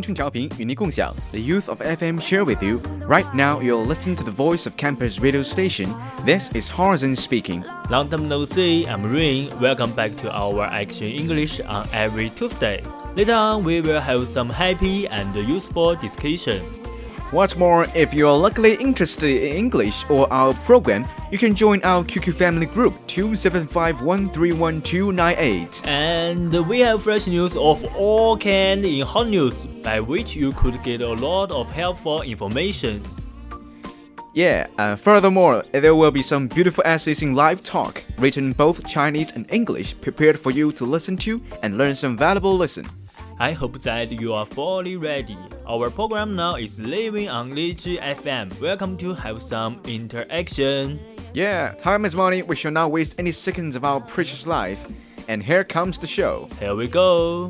青春调频与您共享，The youth of FM share with you. Right now, you're listening to the voice of campus radio station. This is Horizon speaking. Long time no see. I'm Rain. Welcome back to our Action English on every Tuesday. Later on, we will have some happy and useful discussion. What's more, if you're luckily interested in English or our program, you can join our QQ family group 275131298. And we have fresh news of all kind in hot news, by which you could get a lot of helpful information. Yeah, uh, furthermore, there will be some beautiful essays in live talk, written both Chinese and English, prepared for you to listen to and learn some valuable lesson. I hope that you are fully ready. Our program now is living on Liji FM. Welcome to have some interaction. Yeah, time is money. We shall not waste any seconds of our precious life. And here comes the show. Here we go.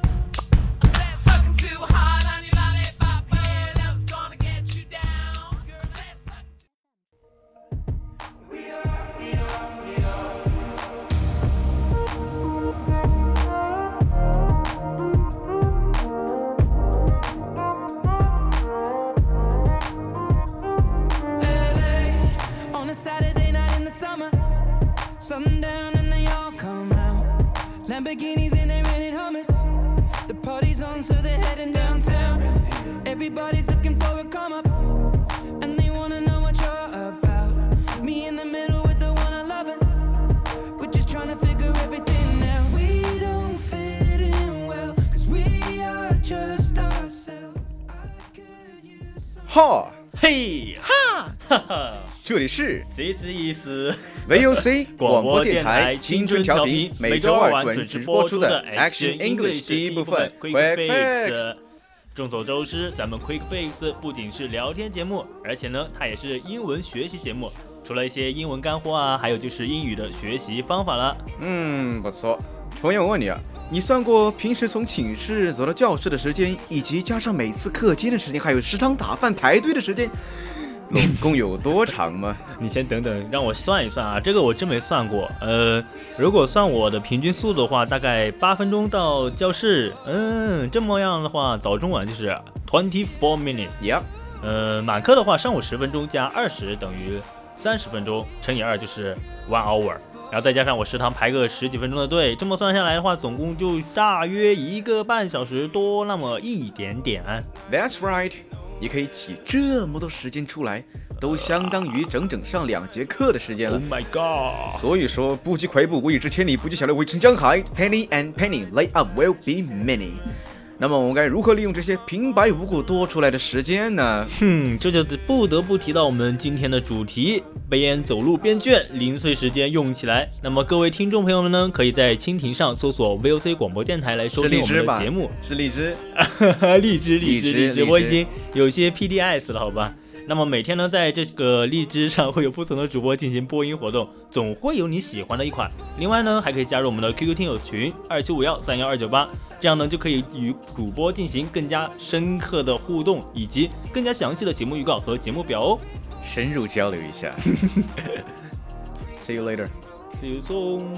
哈，嘿，哈，哈哈。这里是 This is VOC 广播电台青春调频，每周二准时播出的 Action English 第一部分 Quick Fix。众所周知，咱们 Quick Fix 不仅是聊天节目，而且呢，它也是英文学习节目。除了一些英文干货啊，还有就是英语的学习方法了。嗯，不错。重阳，我问你啊，你算过平时从寝室走到教室的时间，以及加上每次课间的时间，还有食堂打饭排队的时间？总共有多长吗？你先等等，让我算一算啊，这个我真没算过。呃，如果算我的平均速度的话，大概八分钟到教室。嗯，这么样的话，早中晚就是 twenty four minutes。Yep。呃，满课的话，上午十分钟加二十等于三十分钟，乘以二就是 one hour，然后再加上我食堂排个十几分钟的队，这么算下来的话，总共就大约一个半小时多那么一点点。That's right。你可以挤这么多时间出来，都相当于整整上两节课的时间了。Oh my god！所以说，不积跬步，无以至千里；不积小流，未成江海。Penny and penny lay up will be many。那么我们该如何利用这些平白无故多出来的时间呢？哼，这就不得不提到我们今天的主题：边走路边卷，零碎时间用起来。那么各位听众朋友们呢，可以在蜻蜓上搜索 VOC 广播电台来收听我们的节目。是荔枝，荔枝，荔枝，荔枝，我已经有些 PDS 了，好吧。那么每天呢，在这个荔枝上会有不同的主播进行播音活动，总会有你喜欢的一款。另外呢，还可以加入我们的 QQ 听友群二七五幺三幺二九八，这样呢就可以与主播进行更加深刻的互动，以及更加详细的节目预告和节目表哦，深入交流一下。See you later. See you soon.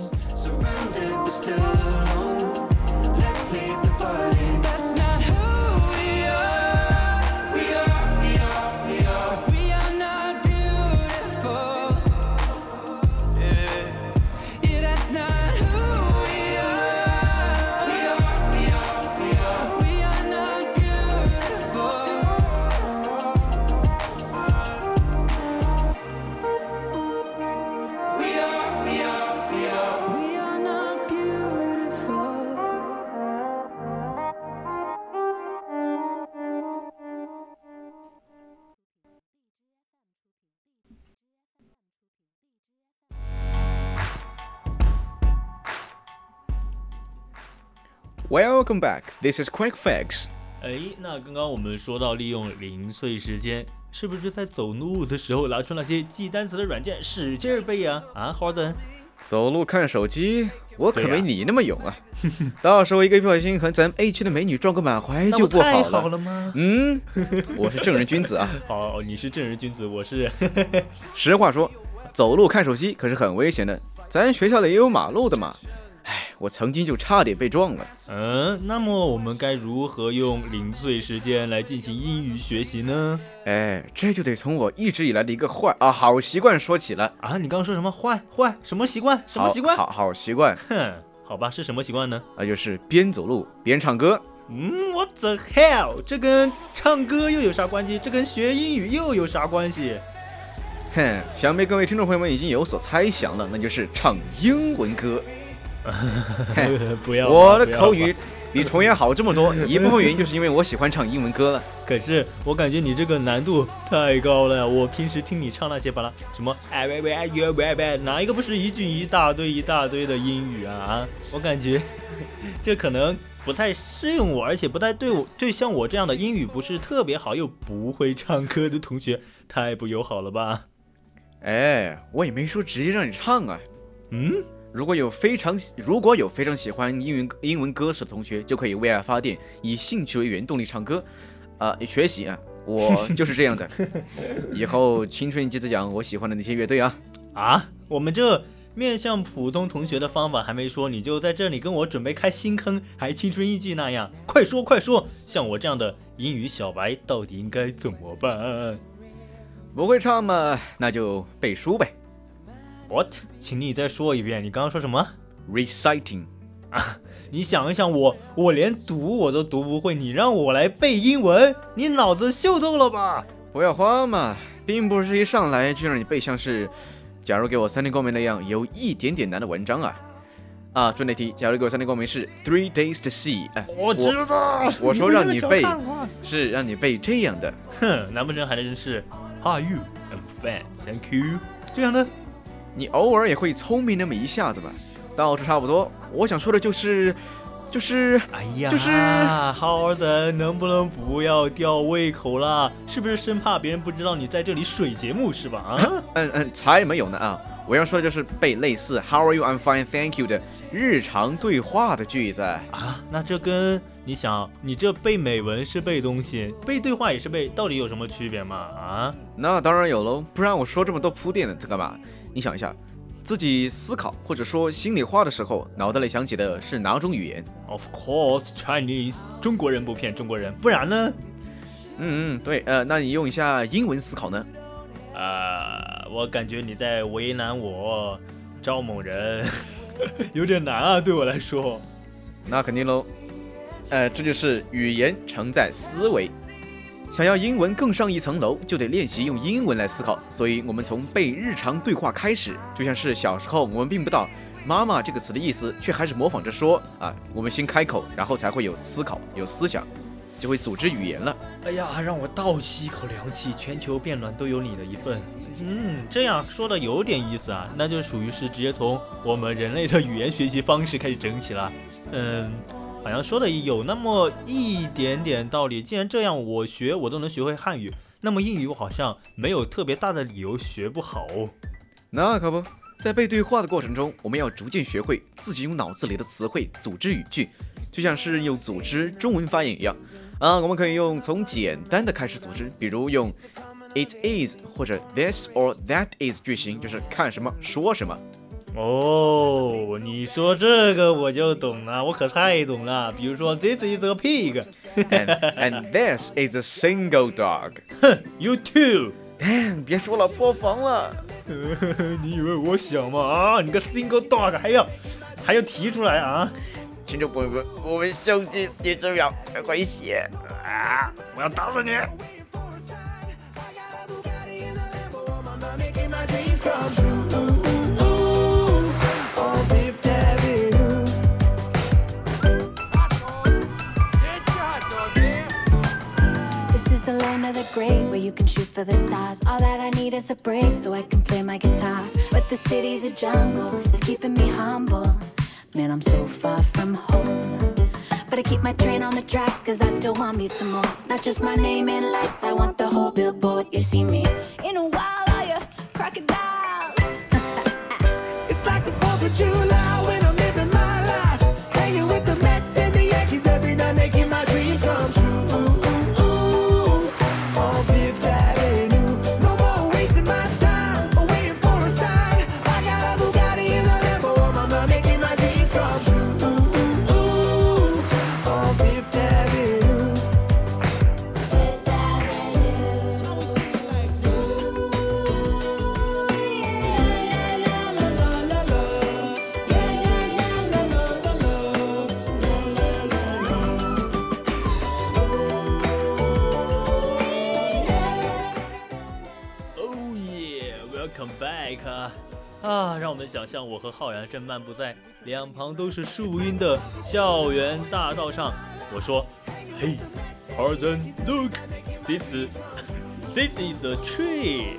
Welcome back. This is Quick Fix. 哎，那刚刚我们说到利用零碎时间，是不是在走路的时候拿出那些记单词的软件使劲背呀？啊，好的。走路看手机，我可没你那么勇啊！到时候一个不小心和咱 A 区的美女撞个满怀就不好了。好了吗？嗯，我是正人君子啊。好，你是正人君子，我是。实话说，走路看手机可是很危险的。咱学校里也有马路的嘛。唉，我曾经就差点被撞了。嗯，那么我们该如何用零碎时间来进行英语学习呢？哎，这就得从我一直以来的一个坏啊好习惯说起了啊！你刚刚说什么坏坏什么习惯？什么习惯？好好习惯。哼，好吧，是什么习惯呢？那就是边走路边唱歌。嗯，What the hell？这跟唱歌又有啥关系？这跟学英语又有啥关系？哼，想必各位听众朋友们已经有所猜想了，那就是唱英文歌。不要！我的口语比重言好这么多，一部分原因就是因为我喜欢唱英文歌了。可是我感觉你这个难度太高了呀！我平时听你唱那些巴拉什么哎喂喂哎呦喂喂，哪一个不是一句一大堆一大堆的英语啊啊！我感觉这可能不太适用我，而且不太对我对像我这样的英语不是特别好又不会唱歌的同学太不友好了吧？哎，我也没说直接让你唱啊。嗯。如果有非常如果有非常喜欢英文英文歌手的同学，就可以为爱发电，以兴趣为原动力唱歌，啊，学习啊，我 就是这样的。以后青春记得讲我喜欢的那些乐队啊啊！我们这面向普通同学的方法还没说，你就在这里跟我准备开新坑，还青春一记那样，快说快说！像我这样的英语小白到底应该怎么办？不会唱嘛，那就背书呗。What？请你再说一遍，你刚刚说什么？Reciting 啊！你想一想，我我连读我都读不会，你让我来背英文，你脑子秀逗了吧？不要慌嘛，并不是一上来就让你背像是，假如给我三天光明那样有一点点难的文章啊！啊，重点题，假如给我三天光明是 Three days to see，哎，我知道，我说让你背 是让你背这样的，哼，难不成还真是 How are you? I'm fine, thank you。这样的。你偶尔也会聪明那么一下子吧，倒是差不多。我想说的就是，就是，哎呀，就是，好儿子，能不能不要吊胃口啦？是不是生怕别人不知道你在这里水节目是吧？啊，嗯 嗯，才没有呢啊！我要说的就是背类似 How are you? I'm fine, thank you 的日常对话的句子啊。那这跟你想，你这背美文是背东西，背对话也是背，到底有什么区别吗？啊？那当然有喽，不然我说这么多铺垫的这干嘛？你想一下，自己思考或者说心里话的时候，脑袋里想起的是哪种语言？Of course, Chinese。中国人不骗中国人，不然呢？嗯嗯，对，呃，那你用一下英文思考呢？啊，我感觉你在为难我，赵某人，有点难啊，对我来说。那肯定喽，呃，这就是语言承载思维。想要英文更上一层楼，就得练习用英文来思考。所以，我们从背日常对话开始，就像是小时候我们并不知道妈妈这个词的意思却还是模仿着说啊，我们先开口，然后才会有思考、有思想，就会组织语言了。哎呀，让我倒吸一口凉气，全球变暖都有你的一份。嗯，这样说的有点意思啊，那就属于是直接从我们人类的语言学习方式开始整起了。嗯，好像说的有那么一点点道理。既然这样，我学我都能学会汉语，那么英语我好像没有特别大的理由学不好哦。那可不，在背对话的过程中，我们要逐渐学会自己用脑子里的词汇组织语句，就像是用组织中文发音一样。啊，我们可以用从简单的开始组织，比如用 it is 或者 this or that is 句型，就是看什么说什么。哦，你说这个我就懂了，我可太懂了。比如说，this is a pig and, and this is a single dog。哼，you too。别说了，破防了。你以为我想吗？啊，你个 single dog 还要还要提出来啊？听众朋友们，我们兄弟你这样危险啊！我要打死你！Of the great where you can shoot for the stars. All that I need is a break so I can play my guitar. But the city's a jungle, it's keeping me humble. Man, I'm so far from home. But I keep my train on the tracks cause I still want me some more. Not just my name and lights, I want the whole billboard. You see me in a while, are you crocodiles? It's like the 4th of July 我们想象我和浩然正漫步在两旁都是树荫的校园大道上。我说：“Hey, Tarzan, look, this is this is a tree.”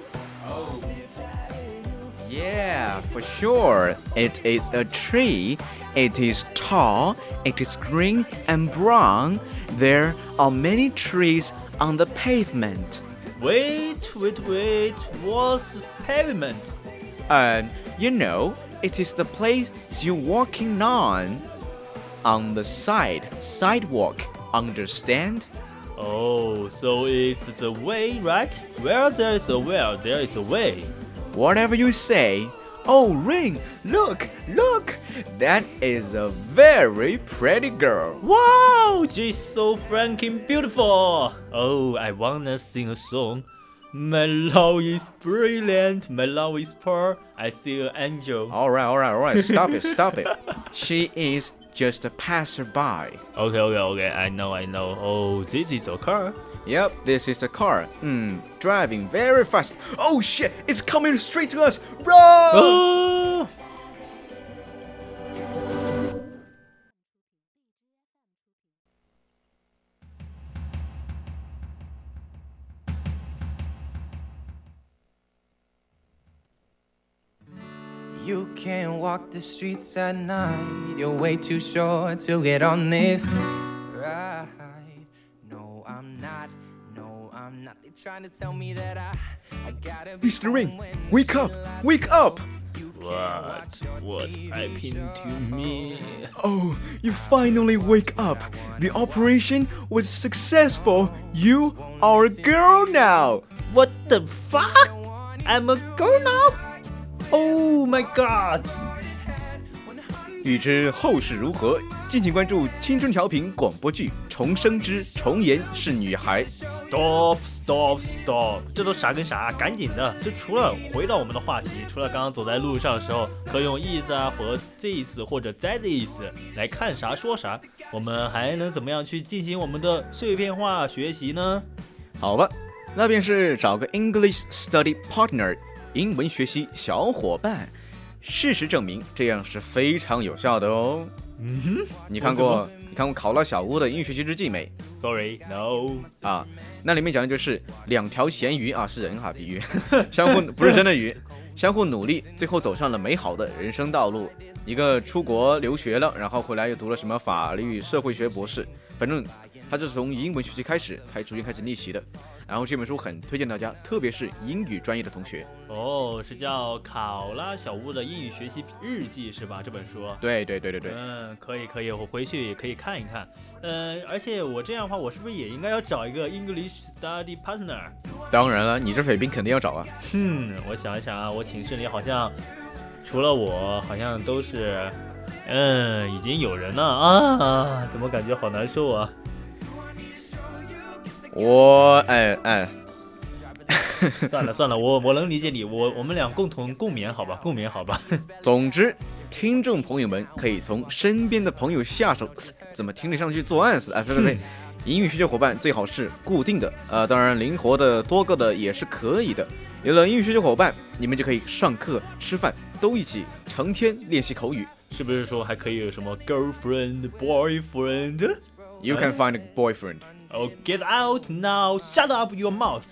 Yeah, for sure. It is a tree. It is tall. It is green and brown. There are many trees on the pavement. Wait, wait, wait. What's pavement? And you know, it is the place you're walking on. On the side, sidewalk. Understand? Oh, so it's the way, right? Where there is a well, there is a way. Whatever you say. Oh, Ring, look, look. That is a very pretty girl. Wow, she's so franking beautiful. Oh, I wanna sing a song. My love is brilliant. My love is pure. I see an angel. All right, all right, all right. Stop it, stop it. She is just a passerby. Okay, okay, okay. I know, I know. Oh, this is a car. Yep, this is a car. Hmm, driving very fast. Oh shit, it's coming straight to us. Run! Oh. You can't walk the streets at night. You're way too short to get on this ride. No, I'm not. No, I'm not. They're trying to tell me that I, I gotta be. Mr. Ring, wake up! Wake up! What? What happened to me? Oh, you finally wake up. The operation was successful. You are a girl now. What the fuck? I'm a girl now? Oh my god! 欲知后事如何，敬请关注青春调频广播剧《重生之重言是女孩》。Stop, stop, stop！这都啥跟啥？赶紧的！这除了回到我们的话题，除了刚刚走在路上的时候可以用 is 啊或 this 或者 that is 来看啥说啥，我们还能怎么样去进行我们的碎片化学习呢？好吧，那便是找个 English study partner，英文学习小伙伴。事实证明这样是非常有效的哦。嗯哼，你看过你看过考拉小屋的英语学习日记没？？Sorry，No。啊，那里面讲的就是两条咸鱼啊，是人哈，比喻，相互不是真的鱼，相互努力，最后走上了美好的人生道路。一个出国留学了，然后回来又读了什么法律、社会学博士，反正他就是从英文学习开始，才逐渐开始逆袭的。然后这本书很推荐大家，特别是英语专业的同学。哦，是叫考拉小屋的英语学习日记是吧？这本书。对对对对对，嗯，可以可以，我回去也可以看一看。呃，而且我这样的话，我是不是也应该要找一个 English study partner？当然了，你这水平肯定要找啊。哼，我想一想啊，我寝室里好像除了我，好像都是，嗯，已经有人了啊，怎么感觉好难受啊？我哎哎，算了算了，我我能理解你，我我们俩共同共勉好吧，共勉好吧。总之，听众朋友们可以从身边的朋友下手，怎么听着上去作案似的？哎，呸呸呸！英语学习伙伴最好是固定的，呃，当然灵活的、多个的也是可以的。有了英语学习伙伴，你们就可以上课、吃饭都一起，成天练习口语。是不是说还可以有什么 girlfriend、boyfriend？You can find a boyfriend. Oh, get out now! Shut up your mouth!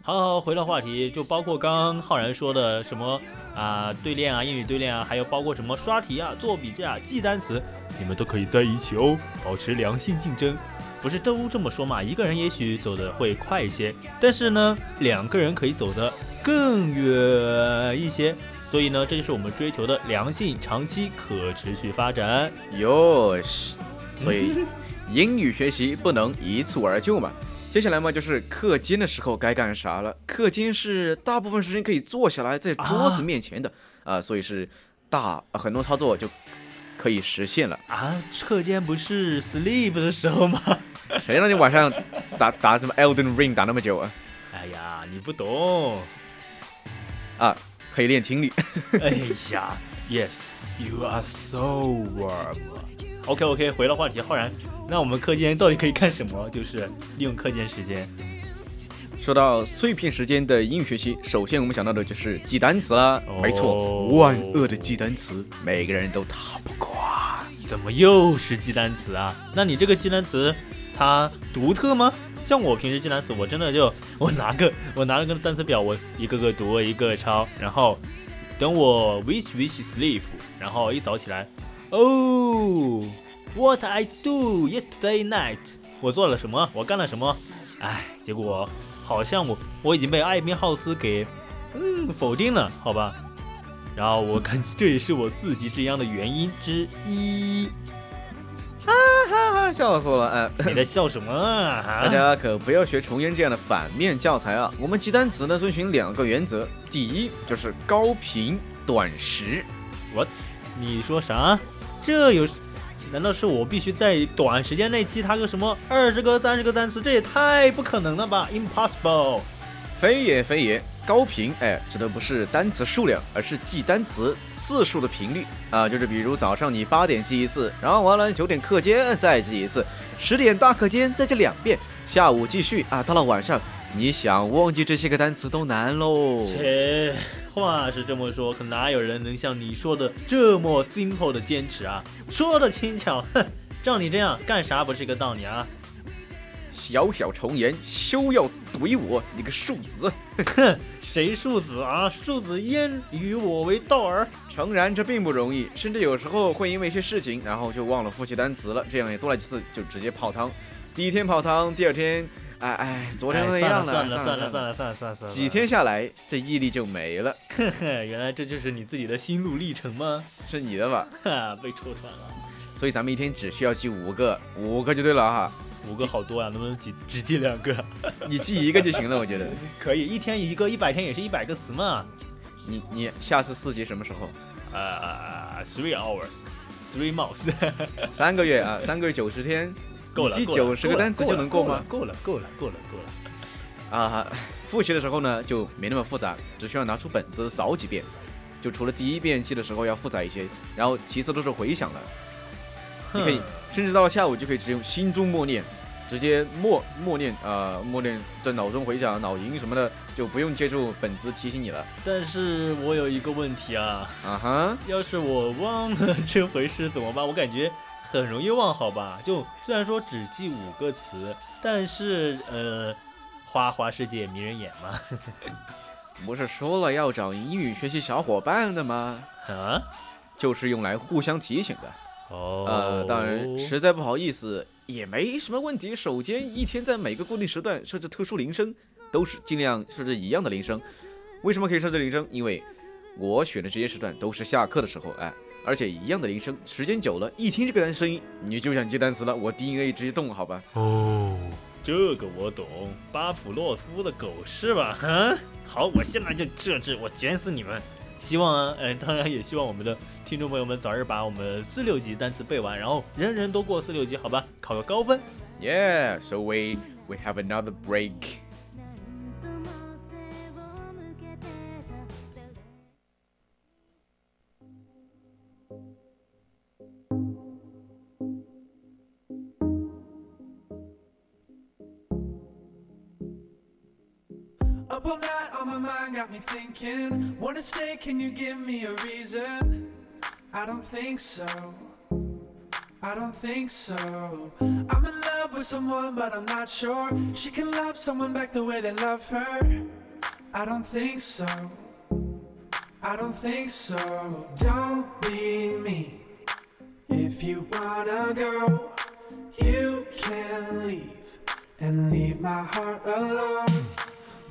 好好，回到话题，就包括刚刚浩然说的什么啊、对练啊，英语对练啊，还有包括什么刷题啊、做笔记啊、记单词，你们都可以在一起哦，保持良性竞争。不是都这么说嘛？一个人也许走的会快一些，但是呢，两个人可以走的更远一些。所以呢，这就是我们追求的良性、长期、可持续发展。哟西，所以 英语学习不能一蹴而就嘛。接下来嘛，就是课间的时候该干啥了。课间是大部分时间可以坐下来在桌子面前的啊、所以是大、呃很多操作就可以实现了。啊，课间不是 sleep 的时候吗？谁让你晚上打打什么 Elden Ring 打那么久啊？哎呀，你不懂。啊，可以练听力。哎呀，Yes，you are so warm。OK OK，回到话题，浩然，那我们课间到底可以干什么？就是利用课间时间。说到碎片时间的英语学习，首先我们想到的就是记单词啦。哦没错，万恶的记单词，每个人都逃不过。怎么又是记单词啊？那你这个记单词它独特吗？像我平时记单词，我真的就 我拿个我拿了个单词表，我一个个读，一个个抄，然后等我 wish wish sleep，然后一早起来，哦，what I do yesterday night，我做了什么？我干了什么？哎，结果好像我我已经被艾宾浩斯给嗯否定了，好吧？然后我感觉这也是我自己这样的原因之一。哈哈哈，笑死我了！哎、你在笑什么啊？大家可不要学重烟这样的反面教材啊！我们记单词呢，遵循两个原则，第一就是高频短时。我，你说啥？这有？难道是我必须在短时间内记它个什么二十个、三十个单词？这也太不可能了吧！Impossible！非也非也，高频哎，指的不是单词数量，而是记单词次数的频率啊。就是比如早上你八点记一次，然后完了九点课间再记一次，十点大课间再记两遍，下午继续啊，到了晚上你想忘记这些个单词都难喽。切，话是这么说，可哪有人能像你说的这么 simple 的坚持啊？说的轻巧，哼，照你这样干啥不是一个道理啊？小小重言，休要怼我，你个庶子！哼，谁庶子啊？庶子焉与我为道儿？诚然，这并不容易，甚至有时候会因为一些事情，然后就忘了复习单词了，这样也多来几次就直接泡汤。第一天泡汤，第二天，哎哎，昨天哎那样算了算了算了了算了算了算了算了，几天下来，这毅力就没了。呵呵，原来这就是你自己的心路历程吗？是你的吧？哈，被戳穿了。所以咱们一天只需要记五个，五个就对了哈。五个好多啊、能不能只只记两个？你记一个就行了，我觉得。可以，一天一个，一百天也是一百个词嘛。你你下次四级什么时候？呃，three hours，three months，三个月啊，三个月九十天，够了，你记九十个单词就能过吗？够了，够了，够了，够了。啊，复习的时候呢就没那么复杂，只需要拿出本子扫几遍。就除了第一遍记的时候要复杂一些，然后其次都是回想了。你可以，甚至到了下午就可以只用心中默念直接默默念啊、呃默念在脑中回想脑银什么的，就不用借助本子提醒你了。但是我有一个问题啊，啊哈，要是我忘了这回事怎么办？我感觉很容易忘，好吧？就虽然说只记五个词，但是呃，花花世界迷人眼嘛。不是说了要找英语学习小伙伴的吗？啊？就是用来互相提醒的。哦，呃，当然，实在不好意思，也没什么问题。首先一天在每个固定时段设置特殊铃声，都是尽量设置一样的铃声。为什么可以设置铃声？因为我选的这些时段都是下课的时候，哎，而且一样的铃声，时间久了，一听这个单声音，你就想记单词了，我 DNA 直接动，好吧？哦，这个我懂，巴甫洛夫的狗是吧？哼，好，我现在就设置，我卷死你们！希望啊，嗯、当然也希望我们的听众朋友们早日把我们四六级单词背完，然后人人都过四六级，好吧？考个高分。Yeah, so we we have another break.《got me thinking. Wanna stay, can you give me a reason? I don't think so. I don't think so. I'm in love with someone, but I'm not sure. She can love someone back the way they love her. I don't think so. I don't think so. Don't be me. If you wanna go, you can leave and leave my heart alone.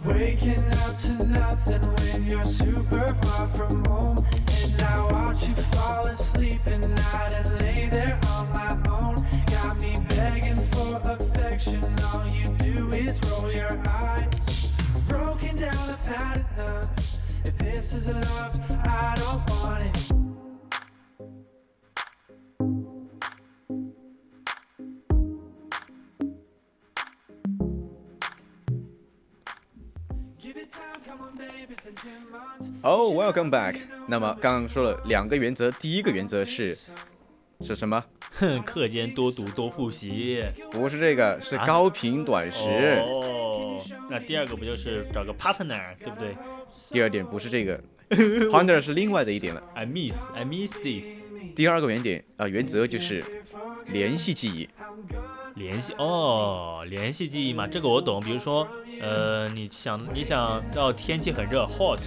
Waking up to nothing when you're super far from home. And I watch you fall asleep at night and lay there on my own. Got me begging for affection. All you do is roll your eyes. Broken down, I've had enough. If this is love, I don't want it. Oh, welcome back. 那么刚刚说了两个原则，第一个原则是是什么？哼，课间多读多复习。不是这个，是高频短时。哦，那第二个不就是找个 partner，对不对第二点不是这个，partner 是另外的一点了。？I miss, I miss this。第二个原点啊、原则就是联系记忆。联系哦，联系记忆嘛，这个我懂。比如说，呃，你想你想到天气很热 hot，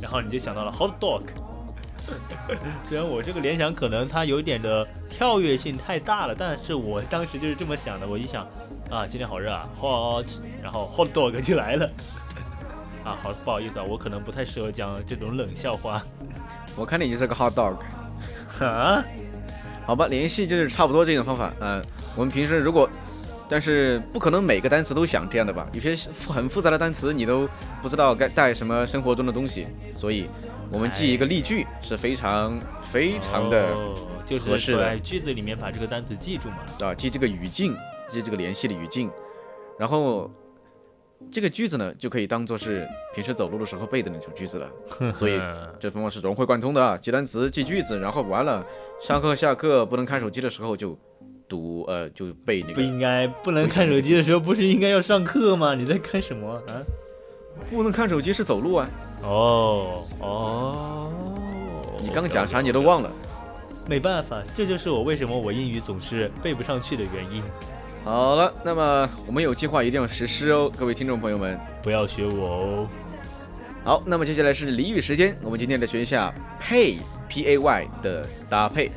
然后你就想到了 hot dog。虽然我这个联想可能它有一点的跳跃性太大了，但是我当时就是这么想的。我一想啊，今天好热啊，hot，然后 hot dog 就来了。啊，好，不好意思啊，我可能不太适合讲这种冷笑话。我看你就是个 hot dog。啊，好吧，联系就是差不多这种方法。嗯、我们平时如果，但是不可能每个单词都想这样的吧？有些复很复杂的单词你都不知道该带什么生活中的东西，所以我们记一个例句是非常非常的哦、就是合适的说在句子里面把这个单词记住嘛。啊，记这个语境，记这个联系的语境，然后这个句子呢就可以当做是平时走路的时候背的那种句子了。所以这方法是融会贯通的啊，记单词、记句子，然后完了，上课下课不能看手机的时候就读呃就背那个，不应该不能看手机的时候，不是应该要上课吗？你在干什么啊？不能看手机是走路啊。哦哦，你刚讲啥你都忘了。没办法，这就是我为什么我英语总是背不上去的原因。好了，那么我们有计划一定要实施哦，各位听众朋友们。不要学我哦。好，那么接下来是俚语时间，我们今天来学一下 pay p a y 的搭配。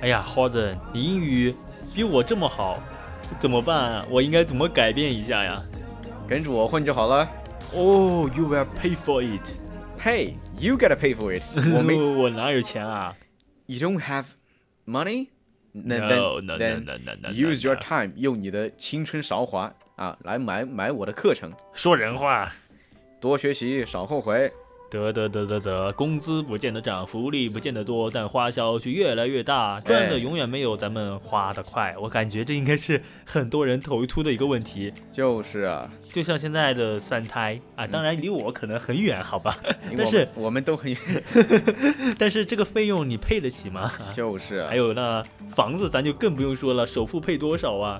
哎呀，花子，你英语比我这么好，怎么办啊？我应该怎么改变一下呀？跟着我混就好了。哦、y o u will pay for it。Hey, you gotta pay for it 我没我哪有钱啊 You don't have money? Then, No, then, no, then no, no, no, no, use your time，用你的青春韶华啊来买买我的课程。说人话。多学习，少后悔。得得得得得，工资不见得涨，福利不见得多，但花销却越来越大，赚的永远没有咱们花的快。我感觉这应该是很多人头秃的一个问题。就是啊，就像现在的三胎啊，当然离我可能很远，好吧？但是我们我们都很远 但是这个费用你配得起吗？就是啊还，有那房子咱就更不用说了，首付配多少啊？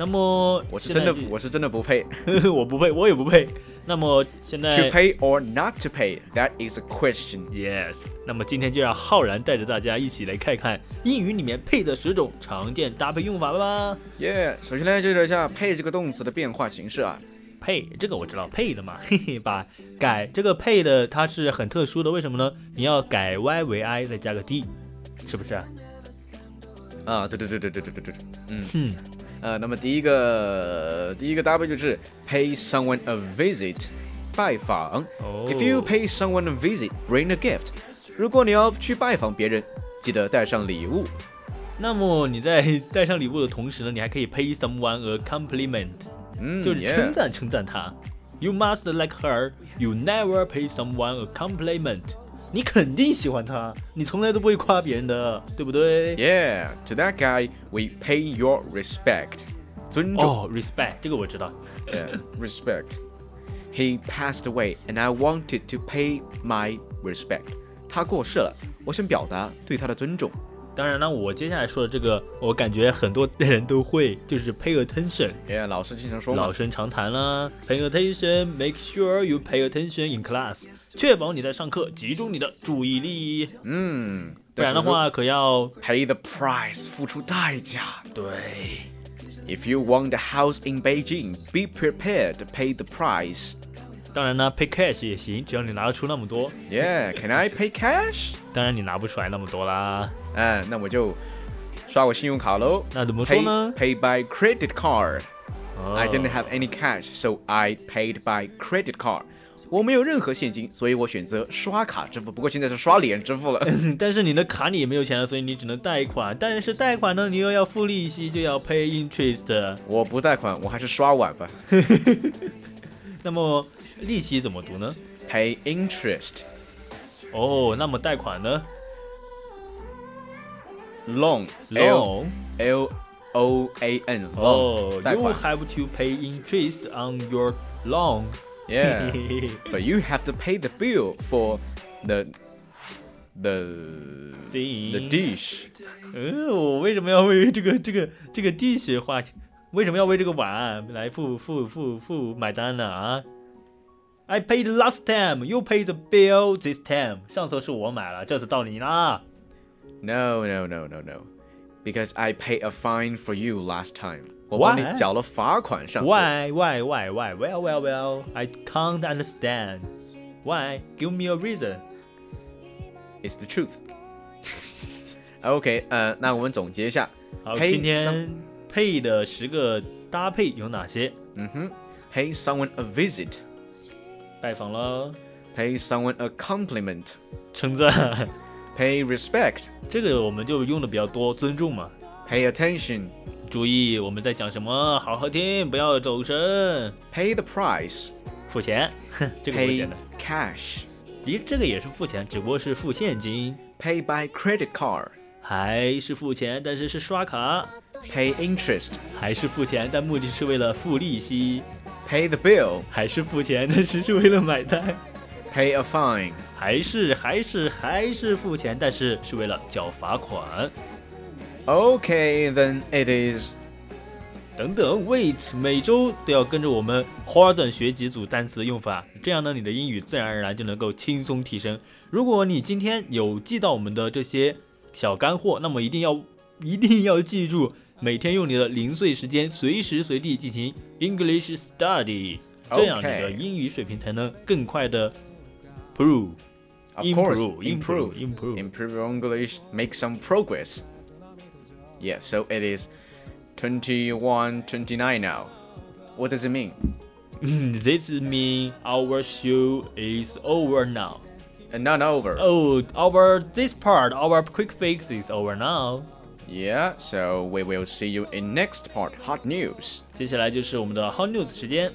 那么我是真的我是真的不配。我不配，我也不配。那么现在 To pay or not to pay, that is a question. Yes，那么今天就让浩然带着大家一起来看看英语里面配的十种常见搭配用法吧。Yeah，首先来介绍一下配这个动词的变化形式啊。配这个我知道，配的嘛，嘿嘿，把改这个配的它是很特殊的，为什么呢？你要改 y 为 i 再加个 d，是不是啊？啊，对对对对对对对对，嗯嗯，呃，那么第一个第一个搭配就是 pay someone a visit，拜访。哦 If you pay someone a visit, bring a gift。如果你要去拜访别人，记得带上礼物。那么你在带上礼物的同时呢，你还可以 pay someone a compliment，嗯，就是称赞称赞他。You must like her. You never pay someone a compliment. 你肯定喜欢他，你从来都不会夸别人的，对不对？Yeah, to that guy we pay your respect，尊重。哦，respect 这个我知道。Yeah, respect. He passed away, and I wanted to pay my respect. 他过世了，我想表达对他的尊重。当然呢，我接下来说的这个，我感觉很多人都会，就是 pay attention，Yeah，老师经常说老。生常谈啦。Pay attention，make sure you pay attention in class，确保你在上课集中你的注意力，嗯，不然的话可要，pay the price，付出代价。对。If you want a house in Beijing, be prepared to pay the price. 当然呢，pay cash 也行，只要你拿得出那么多。Yeah, can I pay cash? 当然你拿不出来那么多啦。嗯，那我就刷我信用卡喽。那怎么说呢？pay by credit card. 哦 I didn't have any cash, so I paid by credit card. 我没有任何现金，所以我选择刷卡支付。不过现在是刷脸支付了。但是你的卡里也没有钱了，所以你只能贷款。但是贷款呢，你又要付利息，就要 pay interest。我不贷款，我还是刷碗吧。那么利息怎么读呢？Pay interest. 哦，那么贷款呢 Loan. ？loan。 L O A N. 哦 Loan. 贷，you 款。 have to pay interest on your loan。 Yeah. But you have to pay the bill for the the Thing. the dish. 呃，我为什么要为这个这个这个 dish 花钱？为什么要为这个碗来付付付付买单呢？啊？I paid last time, you pay the bill this time。上次是我买了，这次到你啦。 No, no, no, no, no. Because I paid a fine for you last time. 我帮你 Why? 缴了罚款上次。 Why why why why? Well well well, I can't understand. Why? Give me a reason. It's the truth. OK，呃，那我们总结一下。好， Pay 今 some- 天配的十个搭配有哪些？嗯哼，pay someone a visit, 拜访了， pay someone a compliment, 称赞， Pay respect, 这个我们就用的比较多，尊重嘛。pay attention, 注意我们在讲什么，好好听，不要走神。pay the price, 付钱，哼，这个不简单。cash, 咦，这个也是付钱，只不过是付现金，pay by credit card, 还是付钱，但是是刷卡，pay interest, 还是付钱，但目的是为了付利息，pay the bill, 还是付钱，但是是为了买单，pay a fine. 还是还是还是付钱，但是是为了缴罚款。Okay, then it is 等等，wait，每周都要跟着我们花钻学几组单词的用法，这样呢，你的英语自然而然就能够轻松提升。如果你今天有记到我们的这些小干货，那么一定要 一定要记住，每天用你的零碎时间，随时随地进行 English study，这样你的英语水平才能更快的 prove。 Of course, Improve, improve, improve. improve your English, make some progress. Yeah, so it is 21, 29 now. What does it mean? This mean our show is over now. And not over. Oh, our this part, our quick fix is over now. Yeah, so we will see you in next part, hot news. 接下来就是我们的 hot news 时间。